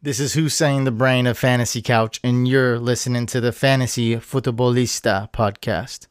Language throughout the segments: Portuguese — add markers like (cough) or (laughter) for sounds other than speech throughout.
This is Hussein, the brain of Fantasy Couch, and you're listening to the Fantasy Futebolista podcast.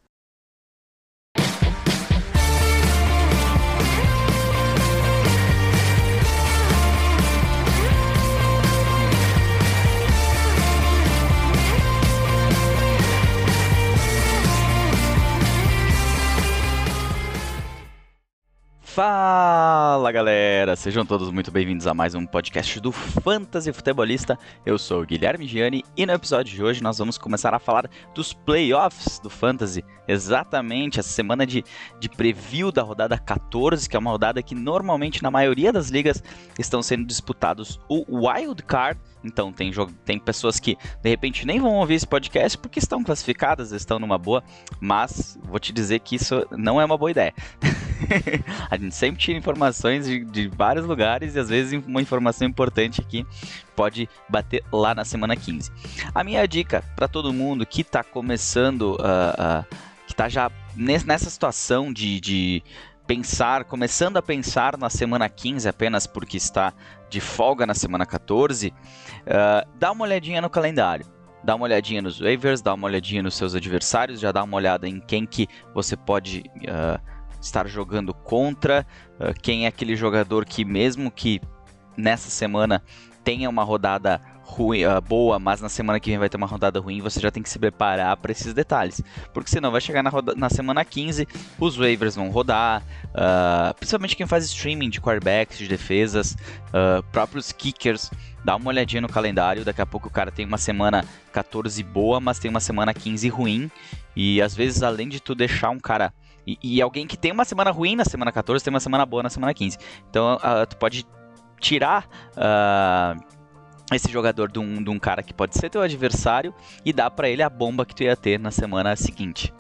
Fala galera, sejam todos muito bem-vindos a mais um podcast do Fantasy Futebolista. Eu sou o Guilherme Gianni e no episódio de hoje nós vamos começar a falar dos playoffs do Fantasy. Exatamente, essa semana de, de preview da rodada 14, que é uma rodada que normalmente na maioria das ligas estão sendo disputados o Wild Card então, tem, tem pessoas que de repente nem vão ouvir esse podcast porque estão classificadas, estão numa boa, mas vou te dizer que isso não é uma boa ideia. (laughs) a gente sempre tira informações de, de, vários lugares e às vezes uma informação importante aqui pode bater lá na semana 15. A minha dica para todo mundo que está começando, uh, uh, que está já nessa situação de, de pensar, começando a pensar na semana 15 apenas porque está de folga na semana 14, uh, ah, dá uma olhadinha no calendário. Dá uma olhadinha nos waivers, dá uma olhadinha nos seus adversários, já dá uma olhada em quem que você pode uh, estar jogando contra, uh, quem é aquele jogador que mesmo que nessa semana tenha uma rodada ruim, uh, boa, mas na semana que vem vai ter uma rodada ruim, você já tem que se preparar para esses detalhes. Porque senão vai chegar na, roda, na semana 15, os waivers vão rodar, uh, principalmente quem faz streaming de quarterbacks, de defesas, uh, próprios kickers. Dá uma olhadinha no calendário, daqui a pouco o cara tem uma semana 14 boa, mas tem uma semana 15 ruim. E às vezes, além de tu deixar um cara. E, e alguém que tem uma semana ruim na semana 14 tem uma semana boa na semana 15. Então tu pode tirar. Uh, esse jogador de um, de um cara que pode ser teu adversário e dá para ele a bomba que tu ia ter na semana seguinte.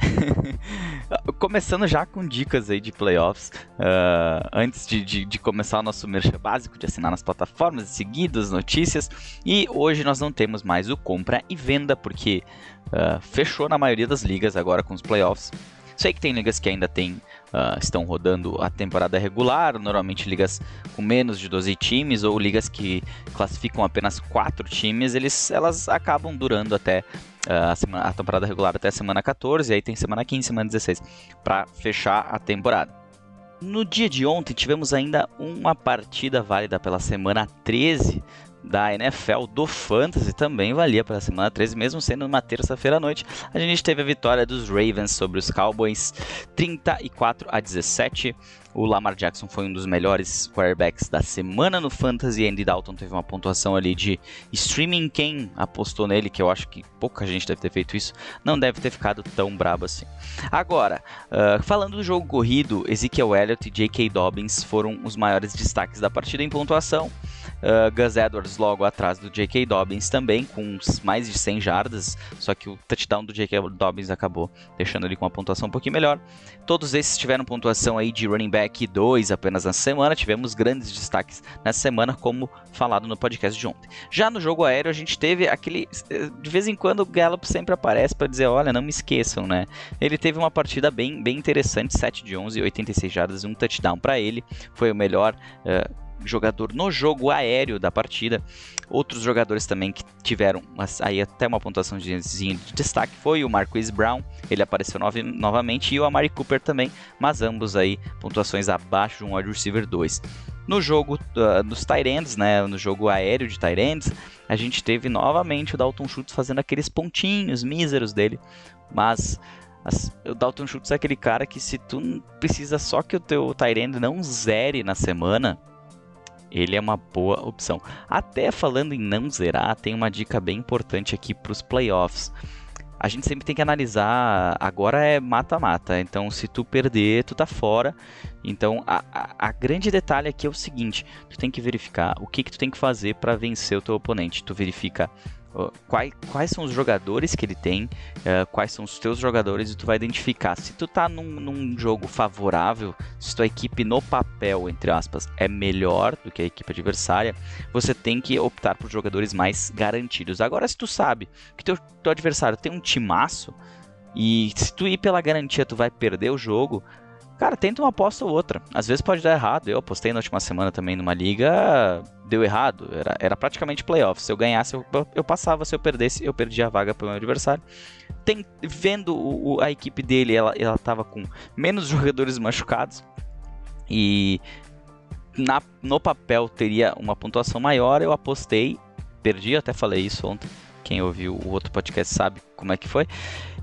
(laughs) Começando já com dicas aí de playoffs, uh, antes de, de, de, começar o nosso merchan básico, de assinar nas plataformas, de seguir as notícias. E hoje nós não temos mais o compra e venda, porque uh, fechou na maioria das ligas agora com os playoffs. Sei que tem ligas que ainda tem, uh, estão rodando a temporada regular, normalmente ligas com menos de 12 times ou ligas que classificam apenas 4 times, eles, elas acabam durando até uh, a, semana, a temporada regular até a semana 14, e aí tem semana 15, semana 16 para fechar a temporada. No dia de ontem tivemos ainda uma partida válida pela semana 13 da NFL do Fantasy também valia para a semana 13, mesmo sendo uma terça-feira à noite. A gente teve a vitória dos Ravens sobre os Cowboys 34 a 17. O Lamar Jackson foi um dos melhores quarterbacks da semana no Fantasy. Andy Dalton teve uma pontuação ali de streaming. Quem apostou nele, que eu acho que pouca gente deve ter feito isso, não deve ter ficado tão brabo assim. Agora, uh, falando do jogo corrido, Ezekiel Elliott e J.K. Dobbins foram os maiores destaques da partida em pontuação. Uh, Gus Edwards logo atrás do J.K. Dobbins também, com mais de 100 jardas, só que o touchdown do J.K. Dobbins acabou deixando ele com uma pontuação um pouquinho melhor. Todos esses tiveram pontuação aí de running back 2 apenas na semana, tivemos grandes destaques nessa semana, como falado no podcast de ontem. Já no jogo aéreo, a gente teve aquele. De vez em quando o Gallup sempre aparece para dizer: olha, não me esqueçam, né? Ele teve uma partida bem, bem interessante, 7 de 11, 86 jardas e um touchdown para ele. Foi o melhor. Uh, jogador no jogo aéreo da partida. Outros jogadores também que tiveram aí até uma pontuação de destaque foi o Marquise Brown, ele apareceu nove, novamente, e o Amari Cooper também, mas ambos aí pontuações abaixo de um wide receiver 2. No jogo uh, dos Tyrands, né, no jogo aéreo de Tyrands, a gente teve novamente o Dalton Schultz fazendo aqueles pontinhos míseros dele, mas as, o Dalton Schultz é aquele cara que se tu precisa só que o teu Tyrande não zere na semana, ele é uma boa opção. Até falando em não zerar, tem uma dica bem importante aqui para os playoffs. A gente sempre tem que analisar, agora é mata-mata, então se tu perder, tu tá fora. Então a, a, a, grande detalhe aqui é o seguinte, tu tem que verificar o que, que tu tem que fazer para vencer o teu oponente. Tu verifica quais, quais são os jogadores que ele tem, uh, quais são os teus jogadores e tu vai identificar. Se tu tá num, num, jogo favorável, se tua equipe no papel, entre aspas, é melhor do que a equipe adversária, você tem que optar por jogadores mais garantidos. Agora, se tu sabe que teu, teu adversário tem um timaço e se tu ir pela garantia tu vai perder o jogo, cara, tenta uma aposta ou outra. Às vezes pode dar errado. Eu apostei na última semana também numa liga, deu errado. Era, era praticamente playoff. Se eu ganhasse, eu, eu passava. Se eu perdesse, eu perdia a vaga para o meu adversário. Tem, vendo o, a equipe dele, ela, ela tava com menos (laughs) jogadores machucados. E na, no papel teria uma pontuação maior. Eu apostei, perdi, até falei isso ontem. Quem ouviu o outro podcast sabe como é que foi.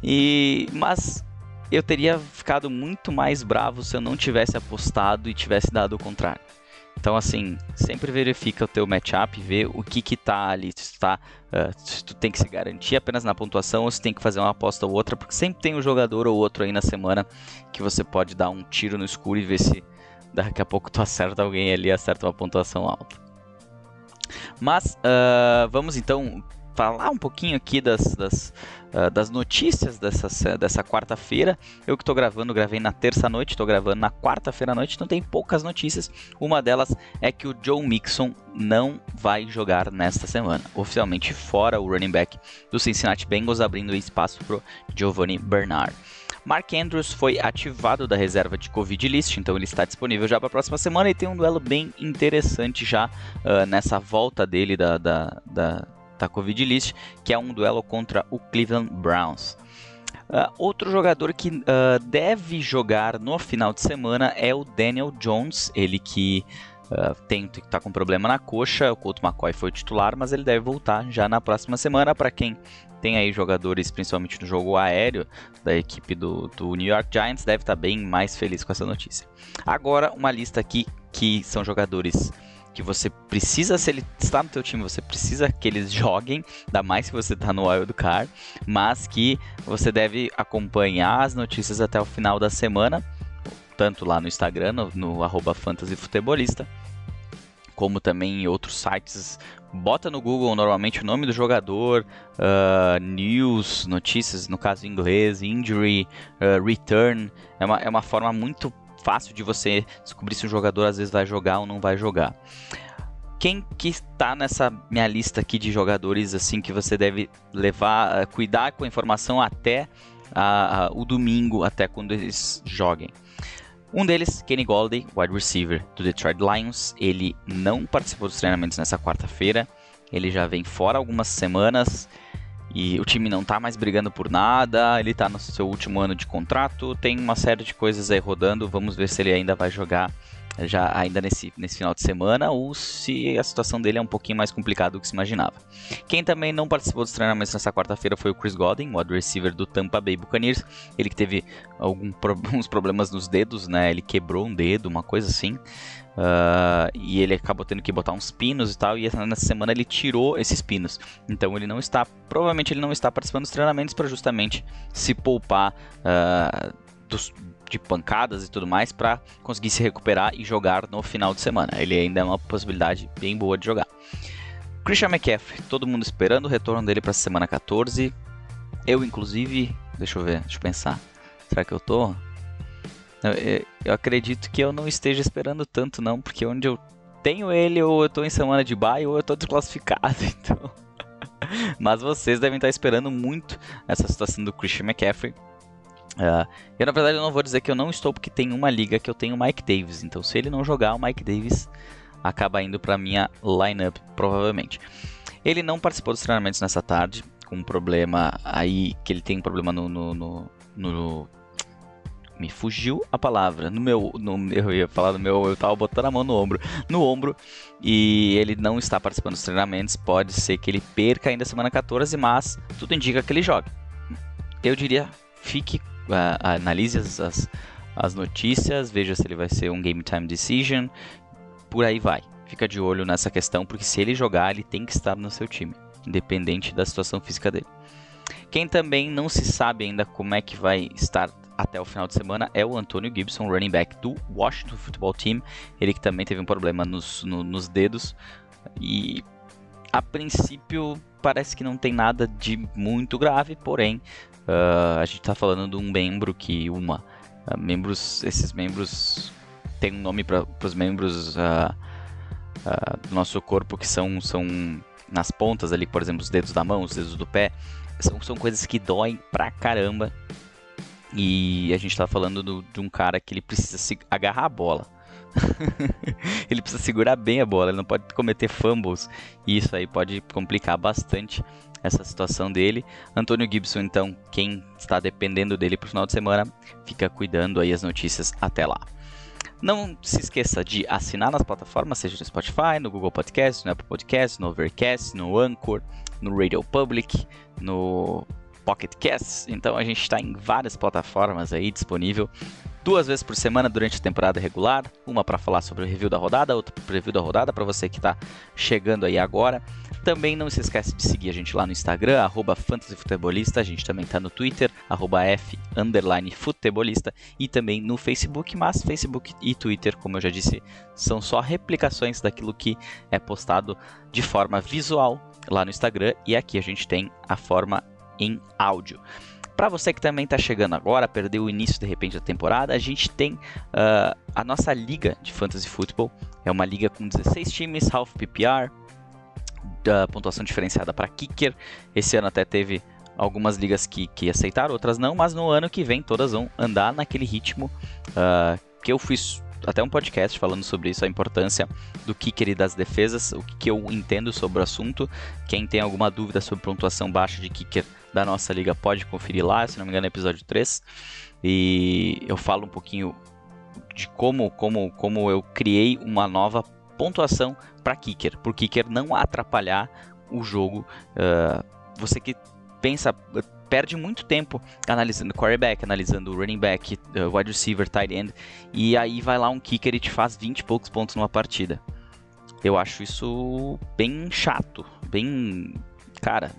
E mas eu teria ficado muito mais bravo se eu não tivesse apostado e tivesse dado o contrário. Então, assim, sempre verifica o teu matchup, vê o que que tá ali, se, tá, uh, se tu tem que se garantir apenas na pontuação ou se tem que fazer uma aposta ou outra, porque sempre tem um jogador ou outro aí na semana que você pode dar um tiro no escuro e ver se daqui a pouco tu acerta alguém ali, acerta uma pontuação alta. Mas, uh, vamos então falar um pouquinho aqui das, das, uh, das notícias dessa, dessa quarta-feira. Eu que estou gravando, gravei na terça-noite, estou gravando na quarta-feira à noite, então tem poucas notícias. Uma delas é que o Joe Mixon não vai jogar nesta semana. Oficialmente fora o running back do Cincinnati Bengals, abrindo espaço para Giovanni Bernard. Mark Andrews foi ativado da reserva de Covid list, então ele está disponível já para a próxima semana e tem um duelo bem interessante já uh, nessa volta dele da, da da Covid List, que é um duelo contra o Cleveland Browns. Uh, outro jogador que uh, deve jogar no final de semana é o Daniel Jones, ele que uh, tem que tá com problema na coxa. O Couto McCoy foi titular, mas ele deve voltar já na próxima semana. Para quem tem aí jogadores, principalmente no jogo aéreo da equipe do, do New York Giants, deve estar tá bem mais feliz com essa notícia. Agora, uma lista aqui que são jogadores que você precisa, se ele está no teu time, você precisa que eles (laughs) joguem, ainda mais se você está no Wild Card, mas que você deve acompanhar as notícias até o final da semana, tanto lá no Instagram, no, no fantasyfutebolista, como também em outros sites. Bota no Google normalmente o nome do jogador, uh, news, notícias, no caso em inglês, injury, uh, return. É uma, é uma forma muito fácil de você descobrir se o jogador às vezes vai jogar ou não vai jogar. Quem que está nessa minha lista aqui de jogadores assim que você deve levar, eh, cuidar com a informação até a, a, o domingo, até quando eles joguem? Um deles, Kenny Golladay, wide receiver do Detroit Lions. Ele não participou dos treinamentos nessa quarta-feira. Ele já vem fora algumas semanas e o time não tá mais brigando por nada, ele tá no seu último ano de contrato, tem uma série de coisas aí rodando, vamos ver se ele ainda vai jogar já ainda nesse, nesse final de semana ou se a situação dele é um pouquinho mais complicada do que se imaginava. Quem também não participou dos treinamentos nessa quarta-feira foi o Chris Godwin, o wide receiver do Tampa Bay Buccaneers. Ele que teve alguns (laughs) problemas nos dedos, né? Ele quebrou um dedo, uma coisa assim. Uh, e ele acabou tendo que botar uns pinos e tal, e nessa semana ele tirou esses pinos. Então ele não está, provavelmente ele não está participando dos treinamentos para justamente se poupar uh, dos, de pancadas e tudo mais para conseguir se recuperar e jogar no final de semana. Ele ainda é uma possibilidade bem boa de jogar. Christian McCaffrey, todo mundo esperando o retorno dele para a semana 14. Eu, inclusive, deixa eu ver, deixa eu pensar. Será que eu tô? Eu, acredito que eu não esteja esperando tanto, não, porque onde eu tenho ele, ou eu tô em semana de bye, ou eu tô desclassificado, (laughs) então. Mas vocês devem estar esperando muito essa situação do Christian McCaffrey. Uh, eu, na verdade, eu não vou dizer que eu não estou, porque tem uma liga que eu tenho o Mike Davis. Então, se ele não jogar, o Mike Davis acaba indo para minha lineup, provavelmente. Ele não participou dos treinamentos nessa tarde, com um problema aí, que ele tem um problema no, no, no, no me fugiu a palavra. No meu, no, eu ia falar no meu, eu tava botando a mão no ombro, no ombro, e ele não está participando dos treinamentos. Pode ser que ele perca ainda semana 14, mas tudo indica que ele jogue. Eu diria, fique, uh, analise as, as, as notícias, veja se ele vai ser um game time decision, por aí vai. Fica de olho nessa questão, porque se ele jogar, ele tem que estar no seu time, independente da situação física dele. Quem também não se sabe ainda como é que vai estar até o final de semana é o Antônio Gibson, running back do Washington Football Team. Ele que também teve um problema nos, no, nos dedos. E a princípio parece que não tem nada de muito grave, porém uh, a gente está falando de um membro que uma uh, membros esses membros tem um nome para os membros uh, do nosso corpo que são são nas pontas ali, por exemplo, os dedos da mão, os dedos do pé, são, são coisas que doem pra caramba E a gente está falando do, de um cara que ele precisa se agarrar a bola. (laughs) ele precisa segurar bem a bola, ele não pode cometer fumbles. E isso aí pode complicar bastante essa situação dele. Antônio Gibson, então, quem está dependendo dele para o final de semana, fica cuidando aí as notícias até lá. Não se esqueça de assinar nas plataformas, seja no Spotify, no Google Podcast, no Apple Podcast, no Overcast, no Anchor, no Radio Public, no Pocket Casts. Então a gente está em várias plataformas aí disponível. Duas vezes por semana durante a temporada regular, uma para falar sobre o review da rodada, outra para o review da rodada para você que está chegando aí agora. Também não se esquece de seguir a gente lá no Instagram, fantasyfutebolista, a gente também está no Twitter, arroba F, underline futebolista, e também no Facebook, mas Facebook e Twitter, como eu já disse, são só replicações daquilo que é postado de forma visual lá no Instagram, e aqui a gente tem a forma em áudio. Para você que também está chegando agora, perdeu o início de repente da temporada, a gente tem uh, a nossa liga de fantasy football. É uma liga com 16 times, half PPR, da pontuação diferenciada para kicker. Esse ano até teve algumas ligas que, que aceitaram, outras não, mas no ano que vem todas vão andar naquele ritmo uh, que eu fiz até um podcast falando sobre isso, a importância do kicker e das defesas, o que eu entendo sobre o assunto. Quem tem alguma dúvida sobre pontuação baixa de kicker da nossa liga pode conferir lá, se não me engano, é episódio 3. E eu falo um pouquinho de como, como, como eu criei uma nova pontuação para kicker, o kicker não atrapalhar o jogo. Uh, você que pensa, perde muito tempo analisando quarterback, analisando running back, uh, wide receiver, tight end, e aí vai lá um kicker e te faz 20 e poucos pontos numa partida. Eu acho isso bem chato, bem. Cara,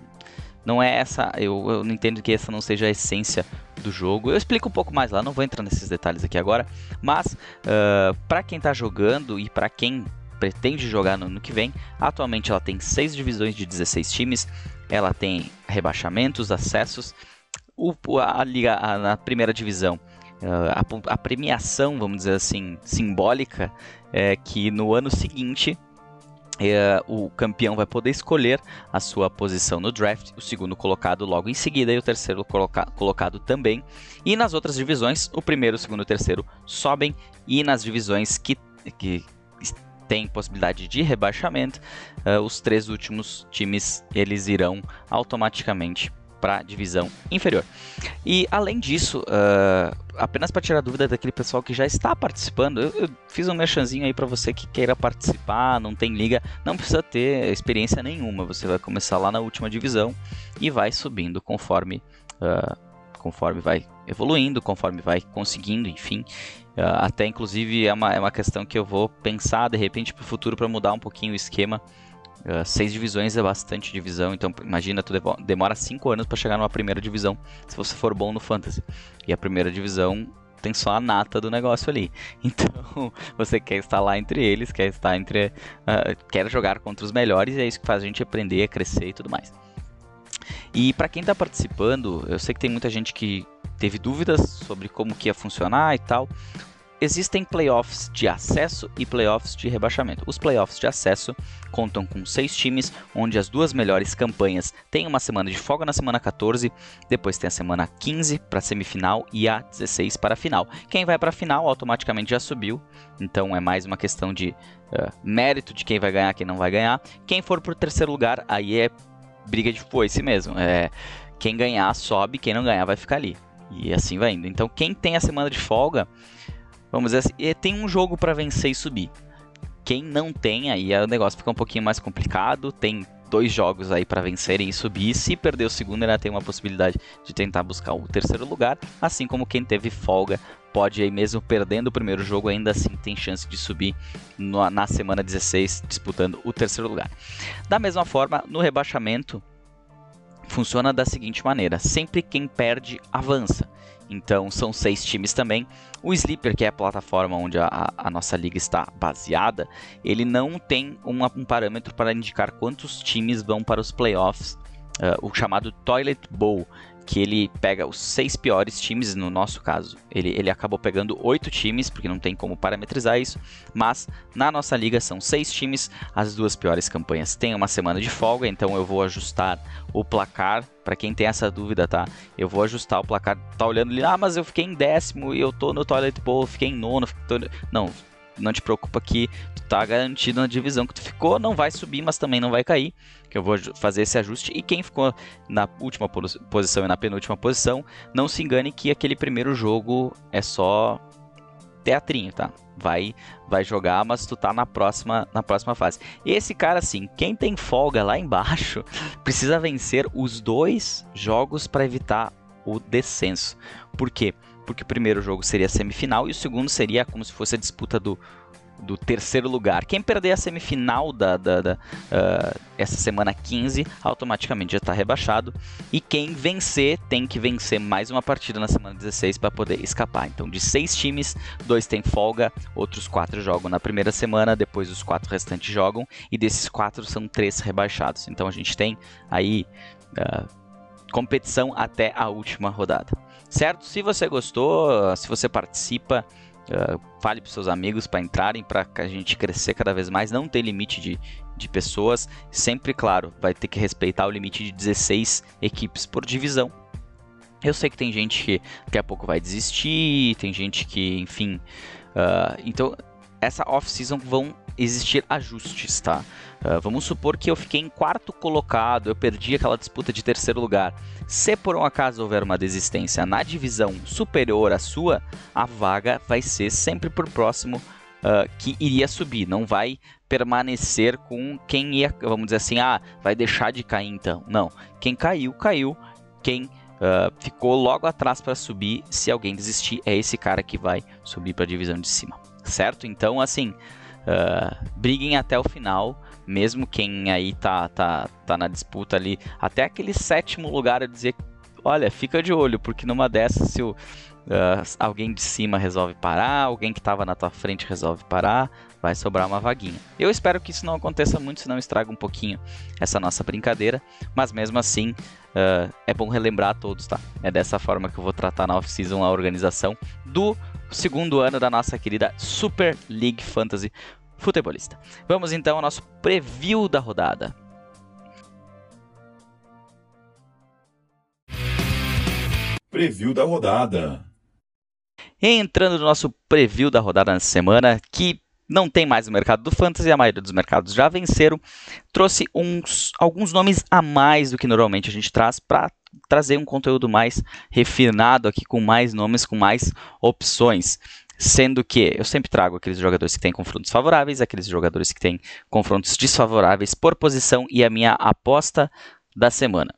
não é essa. Eu, eu não entendo que essa não seja a essência do jogo. Eu explico um pouco mais lá, não vou entrar nesses detalhes aqui agora. Mas, uh, para quem está jogando e para quem pretende jogar no ano que vem, atualmente ela tem 6 divisões de 16 times. Ela tem rebaixamentos, acessos. O, a a, na primeira divisão Uh, a, a, premiação, vamos dizer assim, simbólica, é que no ano seguinte é, o campeão vai poder escolher a sua posição no draft, o segundo colocado logo em seguida e o terceiro coloca colocado também. E nas outras divisões, o primeiro, o segundo e o terceiro sobem, e nas divisões que, que têm possibilidade de rebaixamento, uh, os três últimos times eles irão automaticamente para a divisão inferior. E além disso, uh, apenas para tirar dúvida daquele pessoal que já está participando, eu, eu fiz um merchanzinho aí para você que queira participar, não tem liga, não precisa ter experiência nenhuma. Você vai começar lá na última divisão e vai subindo conforme. Uh, conforme vai evoluindo, conforme vai conseguindo, enfim. Uh, até inclusive é uma, é uma questão que eu vou pensar de repente para o futuro para mudar um pouquinho o esquema Uh, seis divisões é bastante divisão, então imagina, tu demora cinco anos para chegar numa primeira divisão, se você for bom no fantasy. E a primeira divisão tem só a nata do negócio ali. (laughs) Então, você quer estar lá entre eles, quer estar entre. Uh, quer jogar contra os melhores, e é isso que faz a gente aprender, crescer e tudo mais. E para quem está participando, eu sei que tem muita gente que teve dúvidas sobre como que ia funcionar e tal existem playoffs de acesso e playoffs de rebaixamento. Os playoffs de acesso contam com seis times, onde as duas melhores campanhas têm uma semana de folga na semana 14, depois tem a semana 15 para semifinal e a 16 para a final. Quem vai para a final automaticamente já subiu, então é mais uma questão de uh, mérito de quem vai ganhar, quem não vai ganhar. Quem for para o terceiro lugar, aí é briga de foice mesmo. É, quem ganhar sobe, quem não ganhar vai ficar ali. E assim vai indo. Então quem tem a semana de folga Vamos dizer assim, tem um jogo para vencer e subir. Quem não tem, aí o negócio fica um pouquinho mais complicado. Tem dois jogos aí para vencerem e subir. Se perder o segundo, ainda tem uma possibilidade de tentar buscar o terceiro lugar. Assim como quem teve folga pode aí mesmo perdendo o primeiro jogo, ainda assim tem chance de subir no, na semana 16 disputando o terceiro lugar. Da mesma forma, no rebaixamento funciona da seguinte maneira: sempre quem perde avança. Então são seis times também. O Sleeper, que é a plataforma onde a, a nossa liga está baseada, ele não tem uma, um parâmetro para indicar quantos times vão para os playoffs. Uh, o chamado Toilet Bowl, que ele pega os seis piores times, no nosso caso. Ele, ele acabou pegando oito times, porque não tem como parametrizar isso, mas na nossa liga são seis times, as duas piores campanhas têm uma semana de folga, então eu vou ajustar o placar. Para quem tem essa dúvida, tá? Eu vou ajustar o placar. Tá olhando ali, ah, mas eu fiquei em décimo e eu tô no Toilet Bowl, fiquei em nono. Não, não te preocupa que tu tá garantido na divisão que tu ficou, não vai subir, mas também não vai cair, que eu vou fazer esse ajuste. E quem ficou na última posição e na penúltima posição, não se engane que aquele primeiro jogo é só teatrinho, tá? Vai vai jogar, mas tu tá na próxima na próxima fase. Esse cara assim, quem tem folga lá embaixo, (laughs) precisa vencer os dois jogos para evitar o descenso. Por quê? porque o primeiro jogo seria a semifinal e o segundo seria como se fosse a disputa do, do terceiro lugar. Quem perder a semifinal da, da, da uh, essa semana 15 automaticamente já está rebaixado. E quem vencer tem que vencer mais uma partida na semana 16 para poder escapar. Então, de seis times, dois têm folga, outros quatro jogam na primeira semana, depois os quatro restantes jogam. E desses quatro são três rebaixados. Então, a gente tem aí. Uh, competição até a última rodada. Certo? Se você gostou, se você participa, uh, fale para seus amigos para entrarem, para a gente crescer cada vez mais. Não tem limite de, de pessoas. Sempre, claro, vai ter que respeitar o limite de 16 equipes por divisão. Eu sei que tem gente que daqui a pouco vai desistir, tem gente que, enfim. Uh, então, essa off-season vão existir ajustes, tá? Uh, vamos supor que eu fiquei em quarto colocado, eu perdi aquela disputa de terceiro lugar. Se por um acaso houver uma desistência na divisão superior à sua, a vaga vai ser sempre por próximo uh, que iria subir, não vai permanecer com quem ia, vamos dizer assim, ah, vai deixar de cair então. Não, quem caiu, caiu. Quem uh, ficou logo atrás para subir, se alguém desistir, é esse cara que vai subir para a divisão de cima, certo? Então, assim, uh, briguem até o final, mesmo quem aí tá, tá, tá na disputa ali, até aquele sétimo lugar eu dizer, olha, fica de olho, porque numa dessas se o, uh, alguém de cima resolve parar, alguém que estava na tua frente resolve parar, vai sobrar uma vaguinha. Eu espero que isso não aconteça muito, senão estraga um pouquinho essa nossa brincadeira, mas mesmo assim uh, é bom relembrar a todos, tá? É dessa forma que eu vou tratar na off-season a organização do segundo ano da nossa querida Super League Fantasy Futebolista. Vamos então ao nosso preview da rodada. Preview da rodada. Entrando no nosso preview da rodada na semana, que não tem mais no mercado do fantasy, a maioria dos mercados já venceram, trouxe uns, alguns nomes a mais do que normalmente a gente traz para trazer um conteúdo mais refinado aqui com mais nomes, com mais opções. Sendo que eu sempre trago aqueles jogadores que têm confrontos favoráveis, aqueles jogadores que têm confrontos desfavoráveis por posição e a minha aposta da semana.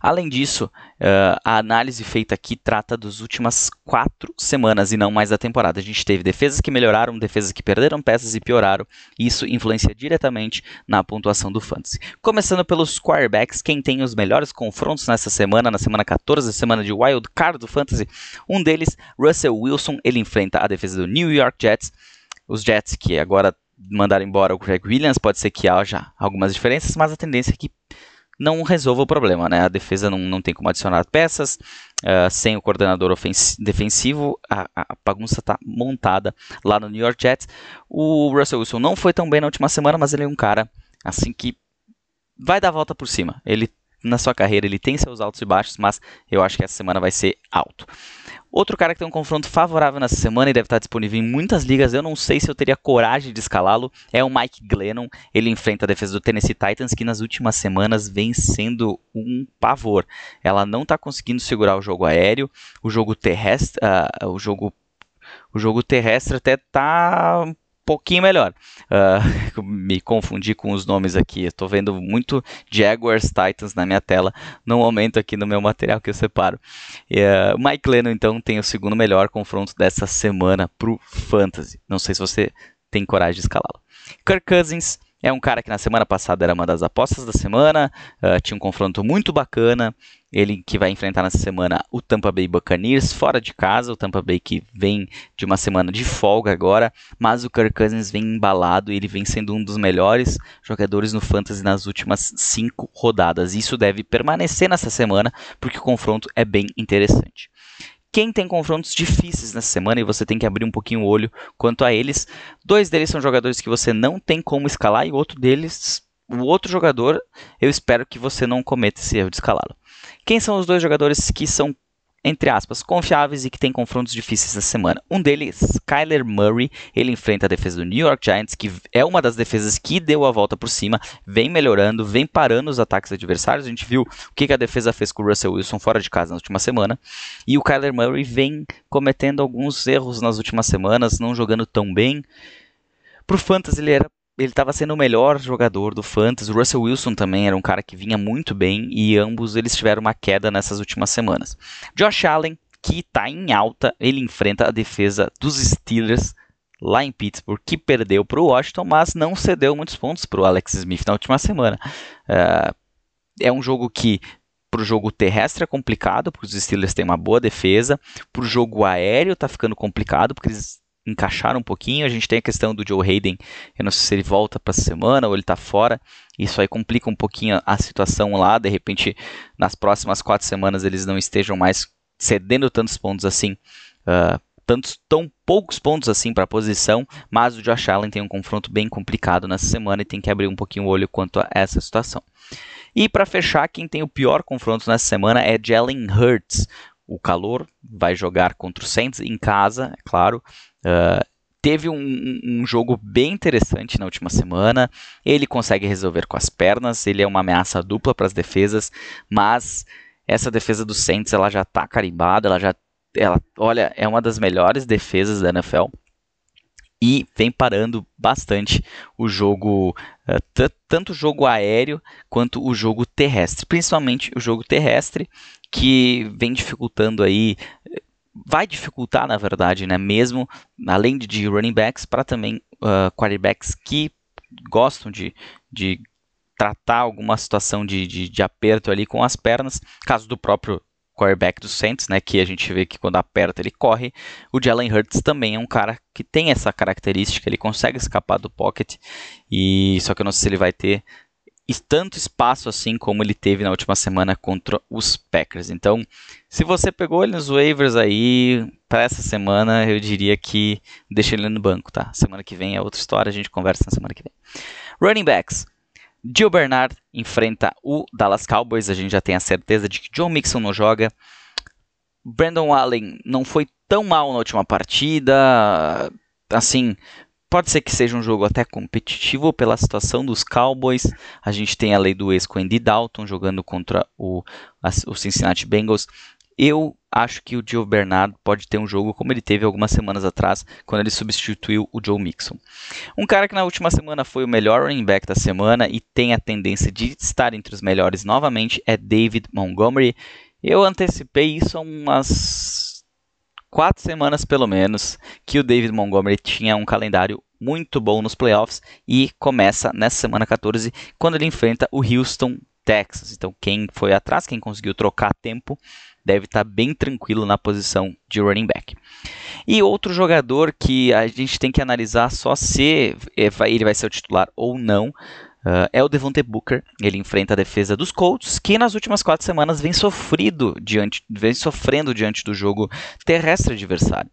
Além disso, uh, a análise feita aqui trata das últimas quatro semanas e não mais da temporada. A gente teve defesas que melhoraram, defesas que perderam peças e pioraram. E isso influencia diretamente na pontuação do fantasy. Começando pelos quarterbacks, quem tem os melhores confrontos nessa semana, na semana 14, semana de wild card do fantasy, um deles, Russell Wilson, ele enfrenta a defesa do New York Jets. Os Jets que agora mandaram embora o Greg Williams, pode ser que haja algumas diferenças, mas a tendência é que não resolva o problema, né? A defesa não, não tem como adicionar peças, uh, sem o coordenador defensivo, a, a bagunça está montada lá no New York Jets. O Russell Wilson não foi tão bem na última semana, mas ele é um cara assim que vai dar a volta por cima. Ele na sua carreira ele tem seus altos e baixos, mas eu acho que essa semana vai ser alto. Outro cara que tem um confronto favorável nessa semana e deve estar disponível em muitas ligas, eu não sei se eu teria coragem de escalá-lo, é o Mike Glennon. Ele enfrenta a defesa do Tennessee Titans, que nas últimas semanas vem sendo um pavor. Ela não está conseguindo segurar o jogo aéreo, o jogo terrestre, uh, o jogo o jogo terrestre até tá pouquinho melhor. Uh, (laughs) me confundi com os nomes aqui. Estou vendo muito Jaguars Titans na minha tela no momento aqui no meu material que eu separo. Uh, Mike Lennon, então, tem o segundo melhor confronto dessa semana para o Fantasy. Não sei se você tem coragem de escalá-lo. Kirk Cousins É um cara que na semana passada era uma das apostas da semana, uh, tinha um confronto muito bacana. Ele que vai enfrentar nessa semana o Tampa Bay Buccaneers fora de casa, o Tampa Bay que vem de uma semana de folga agora, mas o Kirk Cousins vem embalado e ele vem sendo um dos melhores jogadores no fantasy nas últimas cinco rodadas. Isso deve permanecer nessa semana porque o confronto é bem interessante quem tem confrontos difíceis nessa semana e você tem que abrir um pouquinho o olho quanto a eles. Dois deles são jogadores que você não tem como escalar e outro deles, o outro jogador, eu espero que você não cometa esse erro de escalá-lo. Quem são os dois jogadores que são entre aspas, confiáveis e que tem confrontos difíceis essa semana. Um deles, Kyler Murray, ele enfrenta a defesa do New York Giants, que é uma das defesas que deu a volta por cima, vem melhorando, vem parando os ataques adversários. A gente viu o que a defesa fez com o Russell Wilson fora de casa na última semana. E o Kyler Murray vem cometendo alguns erros nas últimas semanas, não jogando tão bem. Pro Fantasy ele era ele estava sendo o melhor jogador do Fantasy. O Russell Wilson também era um cara que vinha muito bem e ambos eles tiveram uma queda nessas últimas semanas. Josh Allen, que está em alta, ele enfrenta a defesa dos Steelers lá em Pittsburgh, que perdeu para o Washington, mas não cedeu muitos pontos para o Alex Smith na última semana. Uh, é um jogo que para o jogo terrestre é complicado, porque os Steelers têm uma boa defesa. Para o jogo aéreo está ficando complicado, porque eles encaixar um pouquinho. A gente tem a questão do Joe Hayden, eu não sei se ele volta para a semana ou ele está fora. Isso aí complica um pouquinho a situação lá. De repente, nas próximas quatro semanas eles não estejam mais cedendo tantos pontos assim, uh, tantos tão poucos pontos assim para a posição. Mas o Josh Allen tem um confronto bem complicado nessa semana e tem que abrir um pouquinho o olho quanto a essa situação. E para fechar, quem tem o pior confronto nessa semana é Jalen Hurts. O calor vai jogar contra o Saints em casa, é claro. Uh, teve um, um, jogo bem interessante na última semana. Ele consegue resolver com as pernas, ele é uma ameaça dupla para as defesas, mas essa defesa do Saints ela já está carimbada, ela já ela, olha, é uma das melhores defesas da NFL e vem parando bastante o jogo, uh, tanto o jogo aéreo quanto o jogo terrestre, principalmente o jogo terrestre, que vem dificultando aí vai dificultar, na verdade, né, mesmo além de, running backs, para também uh, quarterbacks que gostam de, de tratar alguma situação de, de, de, aperto ali com as pernas, caso do próprio quarterback do Saints, né, que a gente vê que quando aperta ele corre. O Jalen Hurts também é um cara que tem essa característica, ele consegue escapar do pocket, e só que eu não sei se ele vai ter tanto espaço assim como ele teve na última semana contra os Packers. Então, se você pegou ele nos waivers aí para essa semana, eu diria que deixa ele no banco, tá? Semana que vem é outra história, a gente conversa na semana que vem. Running backs. Joe Bernard enfrenta o Dallas Cowboys, a gente já tem a certeza de que John Mixon não joga. Brandon Allen não foi tão mal na última partida, assim, Pode ser que seja um jogo até competitivo pela situação dos Cowboys. A gente tem a lei do ex com Andy Dalton jogando contra o, o Cincinnati Bengals. Eu acho que o Joe Bernard pode ter um jogo como ele teve algumas semanas atrás, quando ele substituiu o Joe Mixon. Um cara que na última semana foi o melhor running back da semana e tem a tendência de estar entre os melhores novamente é David Montgomery. Eu antecipei isso há umas quatro semanas pelo menos que o David Montgomery tinha um calendário muito bom nos playoffs e começa nessa semana 14 quando ele enfrenta o Houston Texas. Então quem foi atrás, quem conseguiu trocar tempo, deve estar bem tranquilo na posição de running back. E outro jogador que a gente tem que analisar só se ele vai ser o titular ou não Uh, é o Devontae Booker. Ele enfrenta a defesa dos Colts, que nas últimas quatro semanas vem, sofrido diante, vem sofrendo diante do jogo terrestre adversário.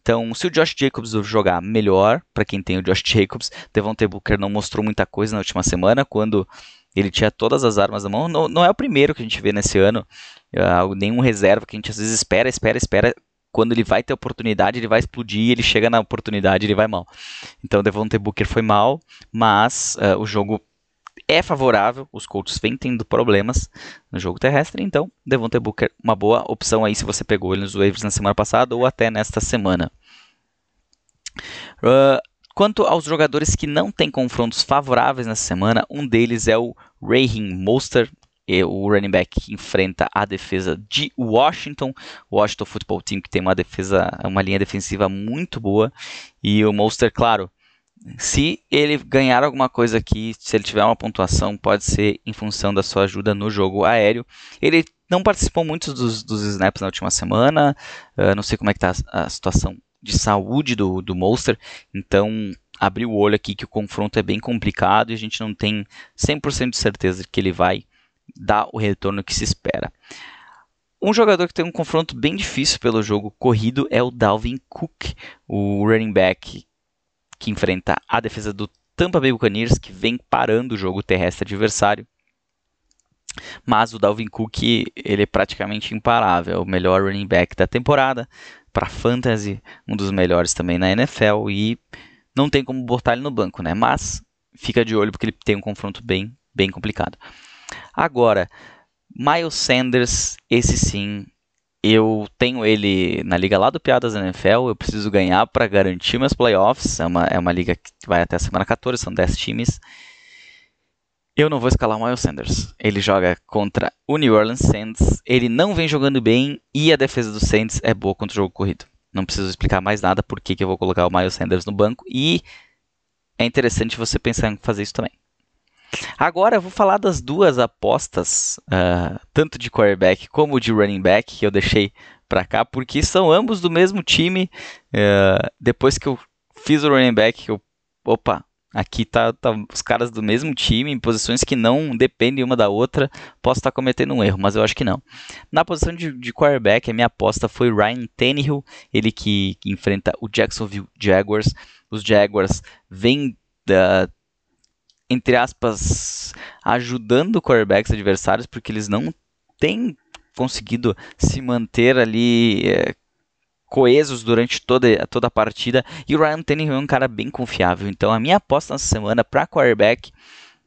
Então, se o Josh Jacobs jogar melhor, para quem tem o Josh Jacobs, Devontae Booker não mostrou muita coisa na última semana, quando ele tinha todas as armas na mão. Não, não é o primeiro que a gente vê nesse ano, uh, nenhum reserva que a gente às vezes espera, espera, espera. Quando ele vai ter oportunidade, ele vai explodir, ele chega na oportunidade, ele vai mal. Então, Devontae Booker foi mal, mas uh, o jogo é favorável, os Colts vêm tendo problemas no jogo terrestre, então Devontae Booker, uma boa opção aí se você pegou ele nos waivers na semana passada ou até nesta semana. Uh, quanto aos jogadores que não têm confrontos favoráveis nessa semana, um deles é o Raheem Mostert, o running back que enfrenta a defesa de Washington, o Washington Football Team que tem uma defesa, uma linha defensiva muito boa, e o Monster, claro, Se ele ganhar alguma coisa aqui, se ele tiver uma pontuação, pode ser em função da sua ajuda no jogo aéreo. Ele não participou muito dos, dos snaps na última semana. Uh, não sei como é que está a, situação de saúde do, do Monster. Então, abrir o olho aqui que o confronto é bem complicado e a gente não tem 100% de certeza de que ele vai dar o retorno que se espera. Um jogador que tem um confronto bem difícil pelo jogo corrido é o Dalvin Cook, o running back que enfrenta a defesa do Tampa Bay Buccaneers, que vem parando o jogo terrestre adversário. Mas o Dalvin Cook ele é praticamente imparável, o melhor running back da temporada para fantasy, um dos melhores também na NFL e não tem como botar ele no banco, né? Mas fica de olho porque ele tem um confronto bem, bem complicado. Agora, Miles Sanders, esse sim, eu tenho ele na liga lá do Piadas NFL, eu preciso ganhar para garantir meus playoffs. É uma, é uma liga que vai até a semana 14, são 10 times. Eu não vou escalar o Miles Sanders. Ele joga contra o New Orleans Saints. Ele não vem jogando bem e a defesa do Saints é boa contra o jogo corrido. Não preciso explicar mais nada por que eu vou colocar o Miles Sanders no banco. E é interessante você pensar em fazer isso também. Agora eu vou falar das duas apostas, uh, tanto de quarterback como de running back, que eu deixei para cá, porque são ambos do mesmo time. Uh, depois que eu fiz o running back, eu, opa, aqui tá, tá, os caras do mesmo time, em posições que não dependem uma da outra. Posso estar tá cometendo um erro, mas eu acho que não. Na posição de, de quarterback, a minha aposta foi Ryan Tannehill, ele que, que enfrenta o Jacksonville Jaguars. Os Jaguars vêm da entre aspas, ajudando quarterbacks adversários, porque eles não têm conseguido se manter ali é, coesos durante toda, toda a partida. E o Ryan Tannehill é um cara bem confiável. Então a minha aposta nessa semana para quarterback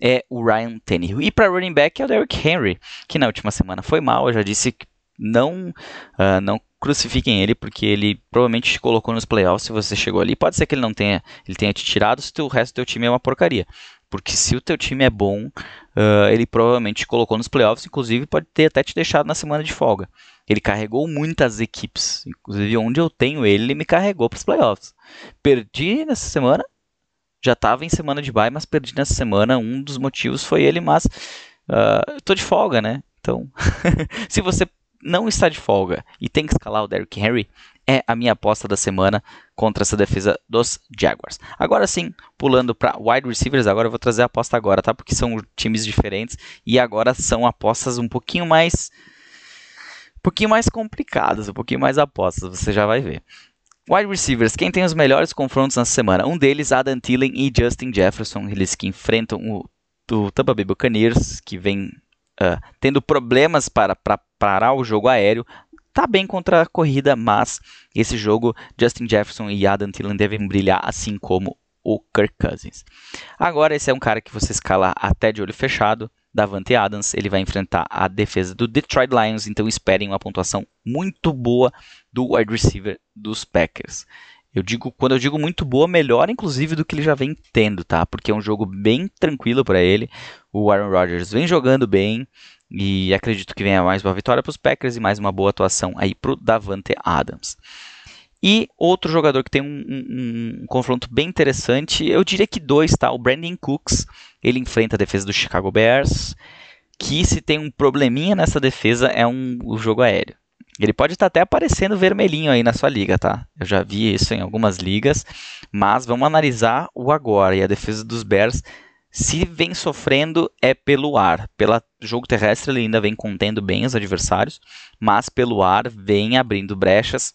é o Ryan Tannehill. E para running back é o Derrick Henry, que na última semana foi mal. Eu já disse que não, uh, não crucifiquem ele, porque ele provavelmente te colocou nos playoffs se você chegou ali. Pode ser que ele não tenha, ele tenha te tirado se o resto do teu time é uma porcaria. Porque se o teu time é bom, uh, ele provavelmente te colocou nos playoffs, inclusive pode ter até te deixado na semana de folga. Ele carregou muitas equipes, inclusive onde eu tenho ele, ele me carregou para os playoffs. Perdi nessa semana, já estava em semana de bye, mas perdi nessa semana. Um dos motivos foi ele, mas uh, estou de folga, né? Então, (laughs) se você não está de folga e tem que escalar o Derrick Henry, é a minha aposta da semana contra essa defesa dos Jaguars. Agora sim, pulando para wide receivers, agora eu vou trazer a aposta agora, tá? Porque são times diferentes e agora são apostas um pouquinho mais um pouquinho mais complicadas, um pouquinho mais apostas, você já vai ver. Wide receivers, quem tem os melhores confrontos nessa semana? Um deles, Adam Thielen e Justin Jefferson, eles que enfrentam o do Tampa Bay Buccaneers, que vem uh, tendo problemas para, para parar o jogo aéreo tá bem contra a corrida, mas esse jogo Justin Jefferson e Adam Thielen devem brilhar assim como o Kirk Cousins. Agora esse é um cara que você escala até de olho fechado, Davante Adams, ele vai enfrentar a defesa do Detroit Lions, então esperem uma pontuação muito boa do wide receiver dos Packers. Eu digo, quando eu digo muito boa, melhor inclusive do que ele já vem tendo, tá? Porque é um jogo bem tranquilo para ele. O Aaron Rodgers vem jogando bem, e acredito que venha mais uma vitória para os Packers e mais uma boa atuação aí para o Davante Adams. E outro jogador que tem um, um, um, confronto bem interessante, eu diria que dois, tá? O Brandon Cooks, ele enfrenta a defesa do Chicago Bears, que se tem um probleminha nessa defesa é um, o jogo aéreo. Ele pode estar tá até aparecendo vermelhinho aí na sua liga, tá? Eu já vi isso em algumas ligas, mas vamos analisar o agora. E a defesa dos Bears se vem sofrendo é pelo ar. Pelo jogo terrestre ele ainda vem contendo bem os adversários, mas pelo ar vem abrindo brechas.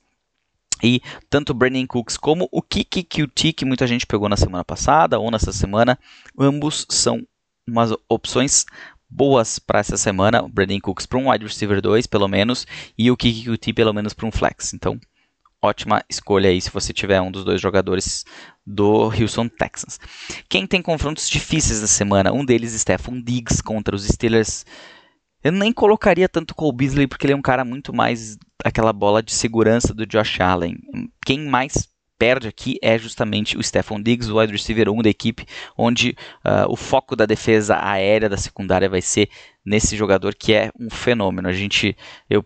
E tanto o Brandon Cooks como o Kiki QT, que muita gente pegou na semana passada ou nessa semana, ambos são umas opções boas para essa semana. O Brandon Cooks para um wide receiver 2, pelo menos, e o Kiki QT pelo menos para um flex. Então, ótima escolha aí se você tiver um dos dois jogadores do Houston Texans. Quem tem confrontos difíceis na semana? Um deles, Stephon Diggs contra os Steelers. Eu nem colocaria tanto Cole Beasley porque ele é um cara muito mais aquela bola de segurança do Josh Allen. Quem mais perde aqui é justamente o Stephon Diggs, o wide receiver 1 da equipe, onde uh, o foco da defesa aérea da secundária vai ser nesse jogador que é um fenômeno. A gente, eu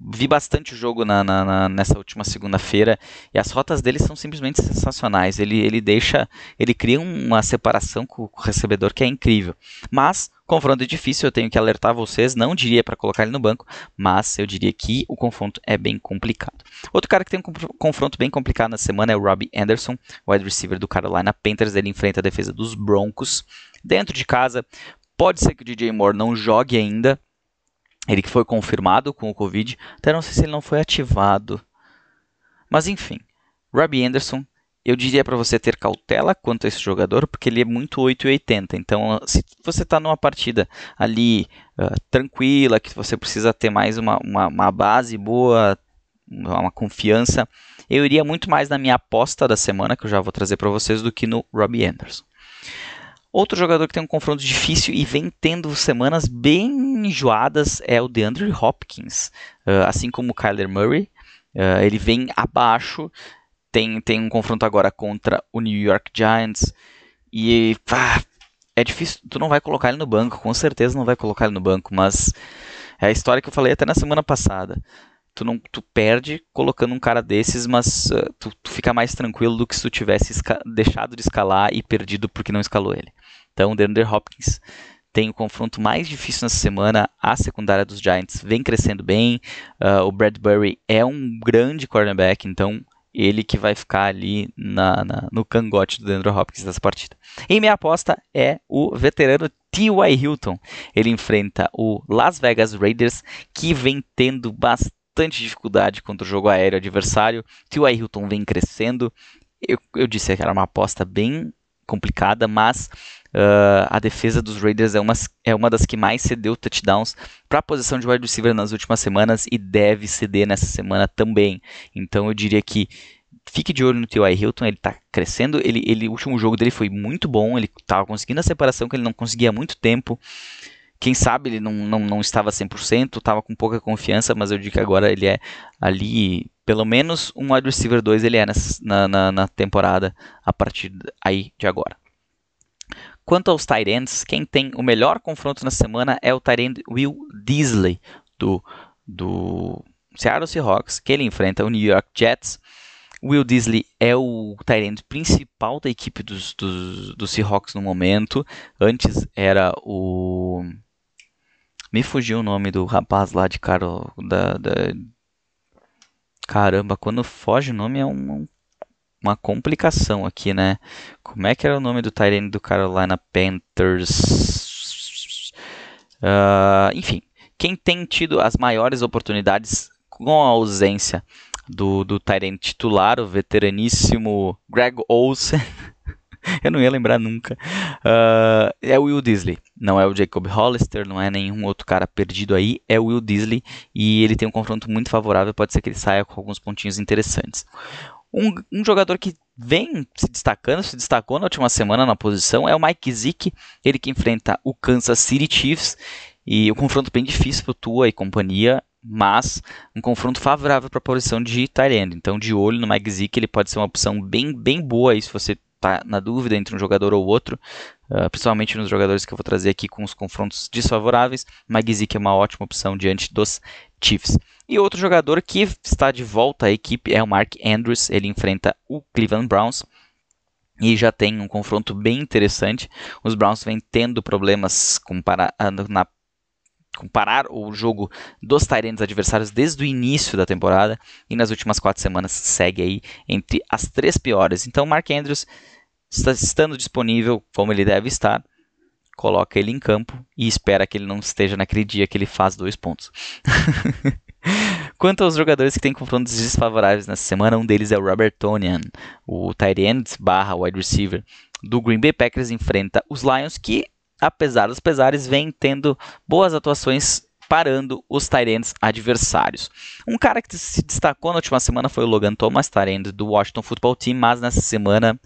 vi bastante o jogo na, na, na, nessa última segunda-feira e as rotas dele são simplesmente sensacionais. Ele, ele deixa, ele cria uma separação com o recebedor que é incrível. Mas confronto é difícil, eu tenho que alertar vocês. Não diria para colocar ele no banco, mas eu diria que o confronto é bem complicado. Outro cara que tem um confronto bem complicado na semana é o Robbie Anderson, wide receiver do Carolina Panthers. Ele enfrenta a defesa dos Broncos dentro de casa. Pode ser que o DJ Moore não jogue ainda, ele que foi confirmado com o Covid, até não sei se ele não foi ativado. Mas enfim, Robbie Anderson, eu diria para você ter cautela quanto a esse jogador, porque ele é muito 880. Então, se você está numa partida ali uh, tranquila, que você precisa ter mais uma, uma, uma base boa, uma confiança, eu iria muito mais na minha aposta da semana, que eu já vou trazer para vocês, do que no Robbie Anderson. Outro jogador que tem um confronto difícil e vem tendo semanas bem enjoadas é o DeAndre Hopkins. Uh, assim como o Kyler Murray, uh, ele vem abaixo. Tem, tem um confronto agora contra o New York Giants. E ah, é difícil. Tu não vai colocar ele no banco, com certeza não vai colocar ele no banco, mas é a história que eu falei até na semana passada tu não tu perde colocando um cara desses, mas uh, tu, tu, fica mais tranquilo do que se tu tivesse deixado de escalar e perdido porque não escalou ele. Então, o Hopkins tem o confronto mais difícil nessa semana. A secundária dos Giants vem crescendo bem. Uh, o Bradbury é um grande cornerback, então ele que vai ficar ali na, na, no cangote do DeAndre Hopkins dessa partida. E minha aposta é o veterano T.Y. Hilton. Ele enfrenta o Las Vegas Raiders, que vem tendo bastante bastante dificuldade contra o jogo aéreo adversário. T.Y. Hilton vem crescendo. Eu, eu disse que era uma aposta bem complicada, mas uh, a defesa dos Raiders é uma, é uma das que mais cedeu touchdowns para a posição de wide receiver nas últimas semanas e deve ceder nessa semana também. Então eu diria que fique de olho no T.Y. Hilton, ele está crescendo. Ele, ele, o último jogo dele foi muito bom, ele estava conseguindo a separação que ele não conseguia há muito tempo. Quem sabe ele não, não, não estava 100%, estava com pouca confiança, mas eu digo que agora ele é ali, pelo menos um wide receiver 2 ele é na, na, na temporada a partir aí de agora. Quanto aos tight ends, quem tem o melhor confronto na semana é o tight end Will Disley, do, do Seattle Seahawks, que ele enfrenta o New York Jets. Will Disley é o tight principal da equipe dos, dos, dos Seahawks no momento. Antes era o me fugiu o nome do rapaz lá de Carol. Da, da... Caramba, quando foge o nome é um, uma complicação aqui, né? Como é que era o nome do Tyrene do Carolina Panthers? Uh, enfim, quem tem tido as maiores oportunidades com a ausência do, do Tyrene titular, o veteraníssimo Greg Olsen. (laughs) (laughs) eu não ia lembrar nunca. Uh, é o Will Disley. Não é o Jacob Hollister, não é nenhum outro cara perdido aí. É o Will Disley e ele tem um confronto muito favorável. Pode ser que ele saia com alguns pontinhos interessantes. Um, um, jogador que vem se destacando, se destacou na última semana na posição, é o Mike Zick, ele que enfrenta o Kansas City Chiefs, e o um confronto bem difícil para o Tua e companhia, mas um confronto favorável para a posição de Tyrande. Então, de olho no Mike Zick, ele pode ser uma opção bem, bem boa aí se você está na dúvida entre um jogador ou outro, uh, principalmente nos jogadores que eu vou trazer aqui com os confrontos desfavoráveis. Magzik é uma ótima opção diante dos Chiefs. E outro jogador que está de volta à equipe é o Mark Andrews. Ele enfrenta o Cleveland Browns e já tem um confronto bem interessante. Os Browns vêm tendo problemas para, na comparar o jogo dos Tyrants adversários desde o início da temporada e nas últimas quatro semanas segue aí entre as três piores. Então, Mark Andrews estando disponível como ele deve estar, coloca ele em campo e espera que ele não esteja naquele dia que ele faz dois pontos. (laughs) Quanto aos jogadores que têm confrontos desfavoráveis nessa semana, um deles é o Robert Tonian, o tight end barra wide receiver do Green Bay Packers enfrenta os Lions que apesar dos pesares, vem tendo boas atuações parando os Tyrants adversários. Um cara que se destacou na última semana foi o Logan Thomas, Tyrant do Washington Football Team, mas nessa semana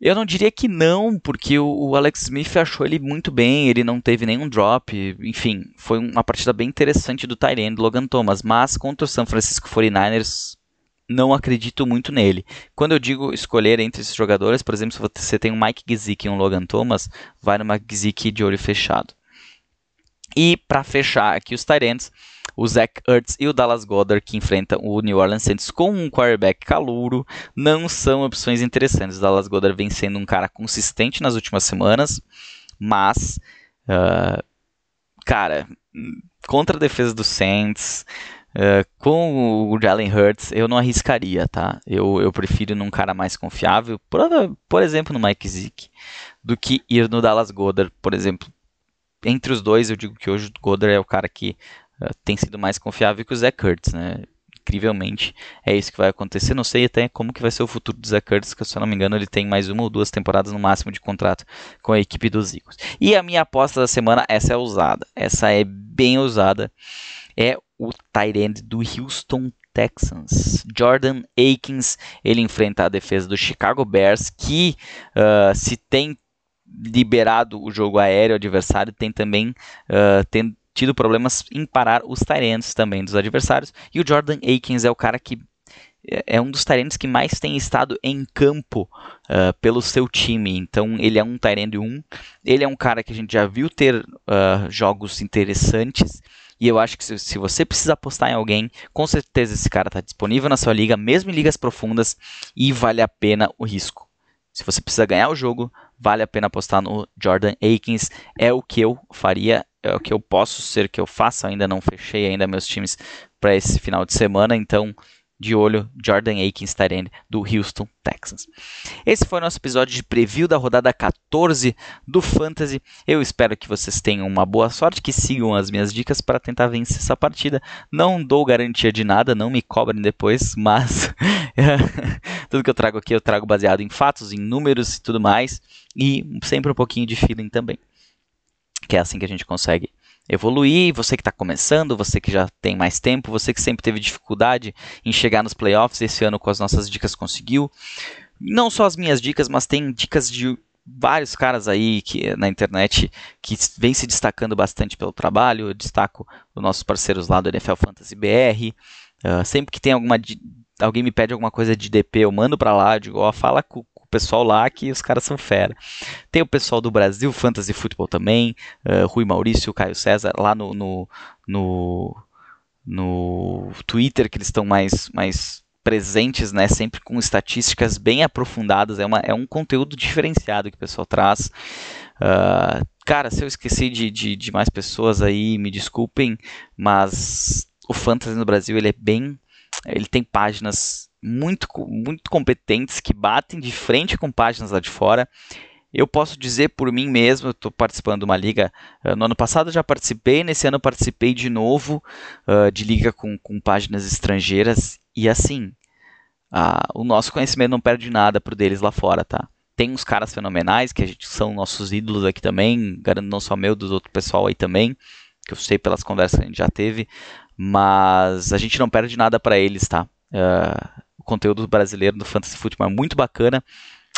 eu não diria que não, porque o, Alex Smith achou ele muito bem, ele não teve nenhum drop, enfim, foi uma partida bem interessante do Tyrant Logan Thomas, mas contra o San Francisco 49ers não acredito muito nele. Quando eu digo escolher entre esses jogadores, por exemplo, se você tem um Mike Gesicki e um Logan Thomas, vai no Mike Gesicki de olho fechado. E para fechar aqui os Tyrants, o Zach Ertz e o Dallas Goddard, que enfrentam o New Orleans Saints com um quarterback calouro, não são opções interessantes. O Dallas Goddard vem sendo um cara consistente nas últimas semanas, mas, uh, cara, contra a defesa do Saints, uh, com o Jalen Hurts, eu não arriscaria, tá? Eu, eu prefiro num cara mais confiável, por, por exemplo, no Mike Zick, do que ir no Dallas Goddard, por exemplo. Entre os dois, eu digo que hoje o Goddard é o cara que uh, tem sido mais confiável que o Zach Hurts, né? incrivelmente é isso que vai acontecer. Não sei até como que vai ser o futuro do Zach Curtis, que se eu não me engano ele tem mais uma ou duas temporadas no máximo de contrato com a equipe dos Eagles. E a minha aposta da semana, essa é ousada, essa é bem ousada, é o tight end do Houston Texans. Jordan Akins, ele enfrenta a defesa do Chicago Bears, que uh, se tem liberado o jogo aéreo adversário, tem também uh, tem, tido problemas em parar os Tyrants também dos adversários. E o Jordan Akins é o cara que é, é um dos Tyrants que mais tem estado em campo uh, pelo seu time. Então ele é um Tyrant 1. Ele é um cara que a gente já viu ter uh, jogos interessantes. E eu acho que se, se, você precisa apostar em alguém, com certeza esse cara está disponível na sua liga, mesmo em ligas profundas, e vale a pena o risco. Se você precisa ganhar o jogo, vale a pena apostar no Jordan Akins. É o que eu faria é o que eu posso ser que eu faça. Ainda não fechei ainda meus times para esse final de semana, então de olho Jordan Akins Tyrande do Houston Texans. Esse foi o nosso episódio de preview da rodada 14 do Fantasy. Eu espero que vocês tenham uma boa sorte, que sigam as minhas dicas para tentar vencer essa partida. Não dou garantia de nada, não me cobrem depois, (laughs) mas (laughs) tudo que eu trago aqui eu trago baseado em fatos, em números e tudo mais, e sempre um pouquinho de feeling também que é assim que a gente consegue evoluir. Você que está começando, você que já tem mais tempo, você que sempre teve dificuldade em chegar nos playoffs, esse ano com as nossas dicas conseguiu. Não só as minhas dicas, mas tem dicas de vários caras aí que na internet que vem se destacando bastante pelo trabalho. Eu destaco os nossos parceiros lá do NFL Fantasy BR. Uh, ah, sempre que tem alguma alguém me pede alguma coisa de DP, eu mando para lá, eu digo, ó, fala com, pessoal lá que os caras são fera. Tem o pessoal do Brasil Fantasy Football também, uh, Rui Maurício, Caio César, lá no, no, no, no Twitter, que eles estão mais, mais presentes, né, sempre com estatísticas bem aprofundadas, é, uma, é um conteúdo diferenciado que o pessoal traz. Uh, cara, se eu esqueci de, de, de mais pessoas aí, me desculpem, mas o Fantasy no Brasil ele é bem ele tem páginas muito, muito competentes que batem de frente com páginas lá de fora. Eu posso dizer por mim mesmo, eu estou participando de uma liga. Uh, no ano passado já participei, nesse ano participei de novo uh, de liga com, com páginas estrangeiras. E assim, uh, o nosso conhecimento não perde nada pro deles lá fora, tá? Tem uns caras fenomenais que a gente são nossos ídolos aqui também, garanto não só meu, dos outros pessoal aí também, que eu sei pelas conversas que a gente já teve, mas a gente não perde nada para eles, tá? Uh, conteúdo brasileiro do Fantasy Football é muito bacana.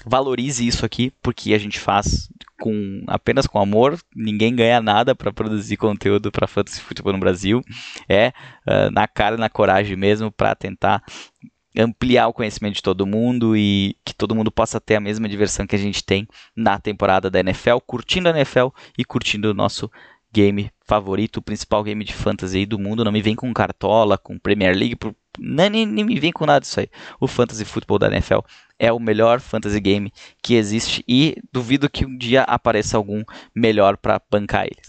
Valorize isso aqui, porque a gente faz com apenas com amor. Ninguém ganha nada para produzir conteúdo para Fantasy Football no Brasil. É uh, na cara e na coragem mesmo para tentar ampliar o conhecimento de todo mundo e que todo mundo possa ter a mesma diversão que a gente tem na temporada da NFL, curtindo a NFL e curtindo o nosso game favorito, o principal game de fantasy do mundo. Não me vem com Cartola, com Premier League, nem, nem, nem me vem com nada disso aí. O Fantasy Football da NFL é o melhor fantasy game que existe e duvido que um dia apareça algum melhor para bancar eles.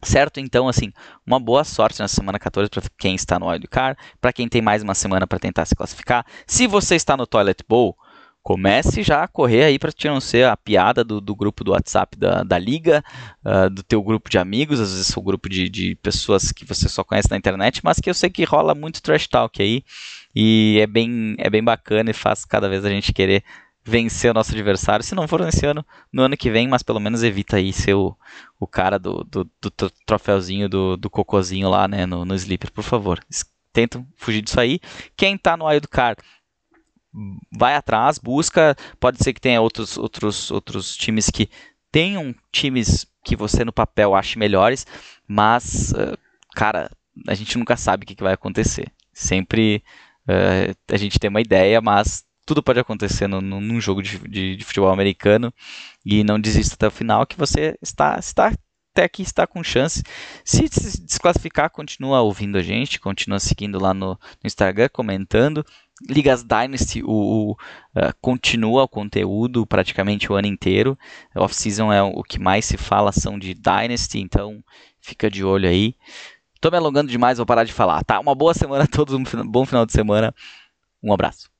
Certo? Então, assim, uma boa sorte na semana 14 para quem está no Wildcard, para quem tem mais uma semana para tentar se classificar. Se você está no Toilet Bowl, comece já a correr aí para te não ser a piada do, do grupo do WhatsApp da, da liga, uh, do teu grupo de amigos, às vezes o grupo de, de pessoas que você só conhece na internet, mas que eu sei que rola muito trash talk aí e é bem, é bem bacana e faz cada vez a gente querer vencer o nosso adversário, se não for nesse ano, no ano que vem, mas pelo menos evita aí ser o, o cara do, do, do troféuzinho do, do cocôzinho lá, né, no, no Sleeper, por favor. Tentam fugir disso aí. Quem tá no Wildcard vai atrás, busca. Pode ser que tenha outros, outros, outros times que tenham times que você no papel ache melhores, mas, uh, cara, a gente nunca sabe o que, vai acontecer. Sempre uh, a gente tem uma ideia, mas tudo pode acontecer no, no, num jogo de, de, de, futebol americano e não desista até o final que você está, está até que está com chance. Se se desclassificar, continua ouvindo a gente, continua seguindo lá no, no Instagram, comentando. Ligas Dynasty o, o uh, continua o conteúdo praticamente o ano inteiro. Off-season é o que mais se fala são de Dynasty, então fica de olho aí. Tô me alongando demais, vou parar de falar, tá? Uma boa semana a todos, um bom final de semana. Um abraço.